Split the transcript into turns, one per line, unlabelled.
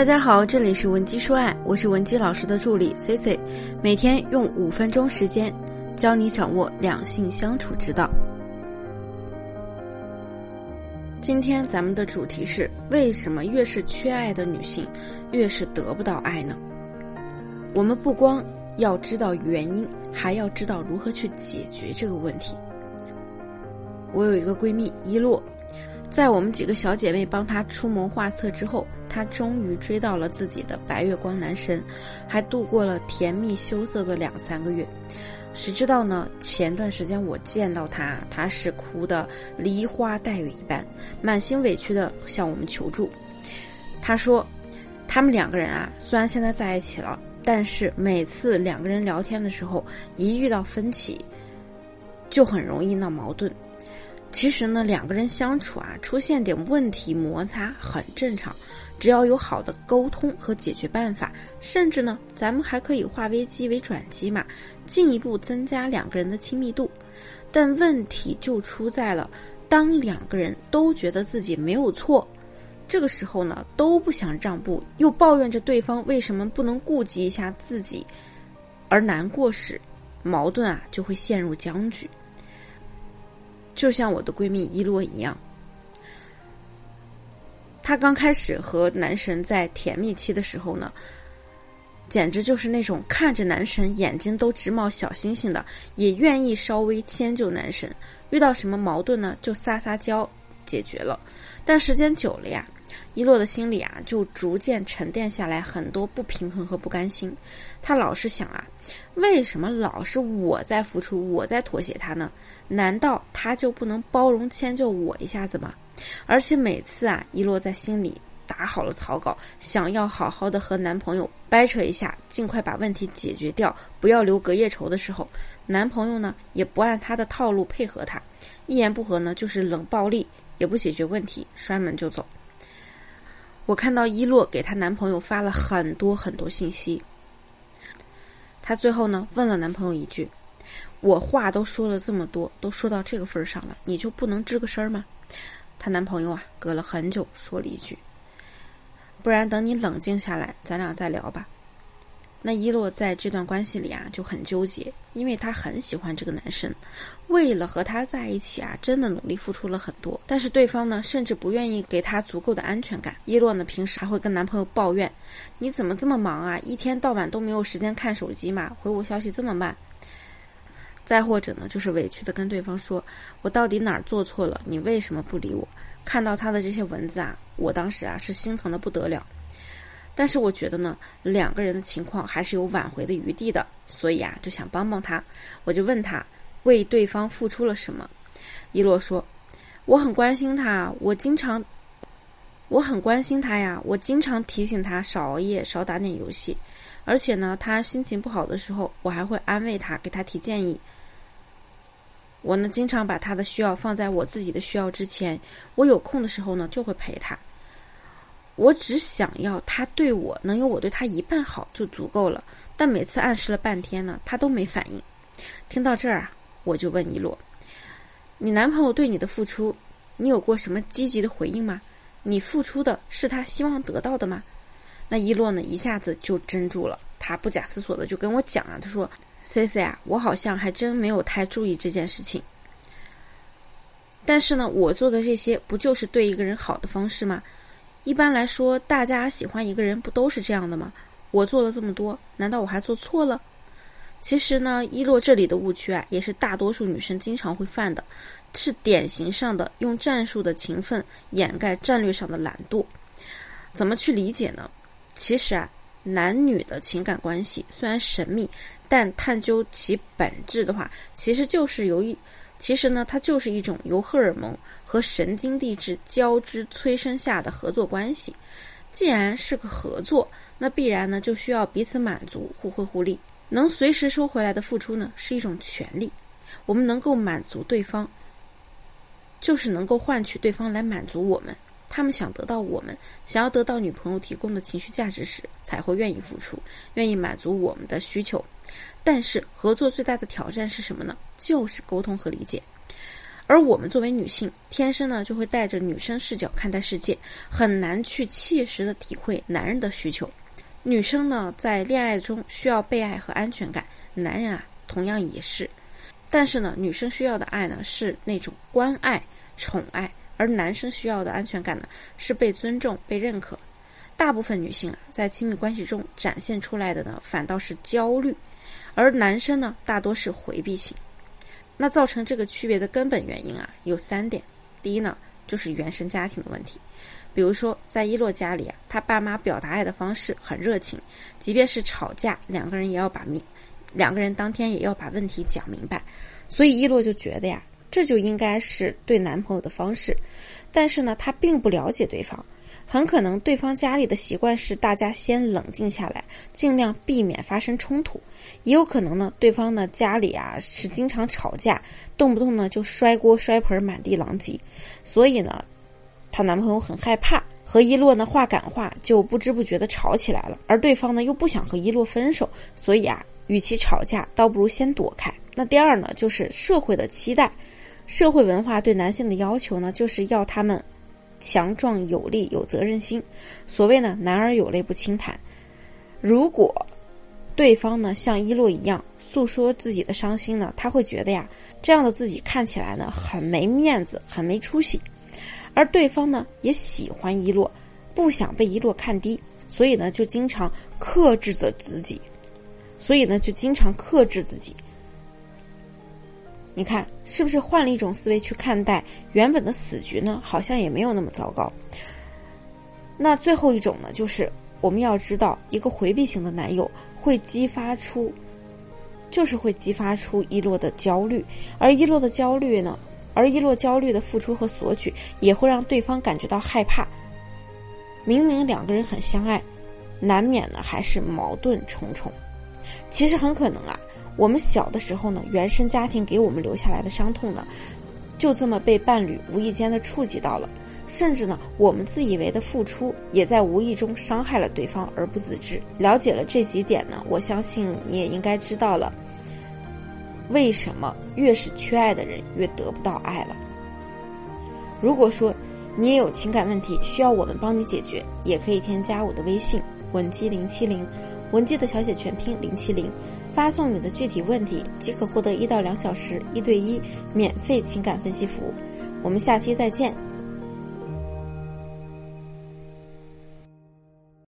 大家好，这里是文姬说爱，我是文姬老师的助理 C C，每天用五分钟时间教你掌握两性相处之道。今天咱们的主题是：为什么越是缺爱的女性，越是得不到爱呢？我们不光要知道原因，还要知道如何去解决这个问题。我有一个闺蜜一洛。在我们几个小姐妹帮她出谋划策之后，她终于追到了自己的白月光男神，还度过了甜蜜羞涩的两三个月。谁知道呢？前段时间我见到她，她是哭的梨花带雨一般，满心委屈的向我们求助。她说，他们两个人啊，虽然现在在一起了，但是每次两个人聊天的时候，一遇到分歧，就很容易闹矛盾。其实呢，两个人相处啊，出现点问题摩擦很正常，只要有好的沟通和解决办法，甚至呢，咱们还可以化危机为转机嘛，进一步增加两个人的亲密度。但问题就出在了，当两个人都觉得自己没有错，这个时候呢，都不想让步，又抱怨着对方为什么不能顾及一下自己，而难过时，矛盾啊就会陷入僵局。就像我的闺蜜伊洛一样，她刚开始和男神在甜蜜期的时候呢，简直就是那种看着男神眼睛都直冒小星星的，也愿意稍微迁就男神。遇到什么矛盾呢，就撒撒娇解决了。但时间久了呀。一洛的心里啊，就逐渐沉淀下来很多不平衡和不甘心。他老是想啊，为什么老是我在付出，我在妥协他呢？难道他就不能包容迁就我一下子吗？而且每次啊，一洛在心里打好了草稿，想要好好的和男朋友掰扯一下，尽快把问题解决掉，不要留隔夜仇的时候，男朋友呢也不按他的套路配合他，一言不合呢就是冷暴力，也不解决问题，摔门就走。我看到伊洛给她男朋友发了很多很多信息，她最后呢问了男朋友一句：“我话都说了这么多，都说到这个份儿上了，你就不能吱个声吗？”她男朋友啊隔了很久说了一句：“不然等你冷静下来，咱俩再聊吧。”那一洛在这段关系里啊就很纠结，因为他很喜欢这个男生，为了和他在一起啊，真的努力付出了很多。但是对方呢，甚至不愿意给他足够的安全感。一洛呢，平时还会跟男朋友抱怨：“你怎么这么忙啊？一天到晚都没有时间看手机嘛？回我消息这么慢。”再或者呢，就是委屈的跟对方说：“我到底哪儿做错了？你为什么不理我？”看到他的这些文字啊，我当时啊是心疼的不得了。但是我觉得呢，两个人的情况还是有挽回的余地的，所以啊，就想帮帮他。我就问他，为对方付出了什么？一洛说，我很关心他，我经常，我很关心他呀，我经常提醒他少熬夜，少打点游戏。而且呢，他心情不好的时候，我还会安慰他，给他提建议。我呢，经常把他的需要放在我自己的需要之前。我有空的时候呢，就会陪他。我只想要他对我能有我对他一半好就足够了，但每次暗示了半天呢，他都没反应。听到这儿啊，我就问一洛：“你男朋友对你的付出，你有过什么积极的回应吗？你付出的是他希望得到的吗？”那一洛呢，一下子就怔住了，他不假思索的就跟我讲啊，他说：“C C 啊，我好像还真没有太注意这件事情。但是呢，我做的这些不就是对一个人好的方式吗？”一般来说，大家喜欢一个人不都是这样的吗？我做了这么多，难道我还做错了？其实呢，伊洛这里的误区啊，也是大多数女生经常会犯的，是典型上的用战术的勤奋掩盖战略上的懒惰。怎么去理解呢？其实啊，男女的情感关系虽然神秘，但探究其本质的话，其实就是由于。其实呢，它就是一种由荷尔蒙和神经递质交织催生下的合作关系。既然是个合作，那必然呢就需要彼此满足，互惠互利。能随时收回来的付出呢，是一种权利。我们能够满足对方，就是能够换取对方来满足我们。他们想得到我们想要得到女朋友提供的情绪价值时，才会愿意付出，愿意满足我们的需求。但是合作最大的挑战是什么呢？就是沟通和理解。而我们作为女性，天生呢就会带着女生视角看待世界，很难去切实的体会男人的需求。女生呢在恋爱中需要被爱和安全感，男人啊同样也是。但是呢，女生需要的爱呢是那种关爱、宠爱，而男生需要的安全感呢是被尊重、被认可。大部分女性啊在亲密关系中展现出来的呢反倒是焦虑，而男生呢大多是回避型。那造成这个区别的根本原因啊有三点。第一呢就是原生家庭的问题，比如说在一洛家里啊，他爸妈表达爱的方式很热情，即便是吵架，两个人也要把命。两个人当天也要把问题讲明白，所以一洛就觉得呀，这就应该是对男朋友的方式。但是呢，她并不了解对方，很可能对方家里的习惯是大家先冷静下来，尽量避免发生冲突；也有可能呢，对方呢家里啊是经常吵架，动不动呢就摔锅摔盆，满地狼藉。所以呢，她男朋友很害怕和一洛呢话赶话，就不知不觉的吵起来了。而对方呢又不想和一洛分手，所以啊。与其吵架，倒不如先躲开。那第二呢，就是社会的期待，社会文化对男性的要求呢，就是要他们强壮有力、有责任心。所谓呢，男儿有泪不轻弹。如果对方呢像一洛一样诉说自己的伤心呢，他会觉得呀，这样的自己看起来呢很没面子、很没出息。而对方呢也喜欢一洛，不想被一洛看低，所以呢就经常克制着自己。所以呢，就经常克制自己。你看，是不是换了一种思维去看待原本的死局呢？好像也没有那么糟糕。那最后一种呢，就是我们要知道，一个回避型的男友会激发出，就是会激发出一洛的焦虑，而一洛的焦虑呢，而一洛焦虑的付出和索取，也会让对方感觉到害怕。明明两个人很相爱，难免呢还是矛盾重重。其实很可能啊，我们小的时候呢，原生家庭给我们留下来的伤痛呢，就这么被伴侣无意间的触及到了，甚至呢，我们自以为的付出，也在无意中伤害了对方而不自知。了解了这几点呢，我相信你也应该知道了，为什么越是缺爱的人越得不到爱了。如果说你也有情感问题需要我们帮你解决，也可以添加我的微信文姬零七零。文姬的小写全拼零七零，发送你的具体问题即可获得一到两小时一对一免费情感分析服务。我们下期再见。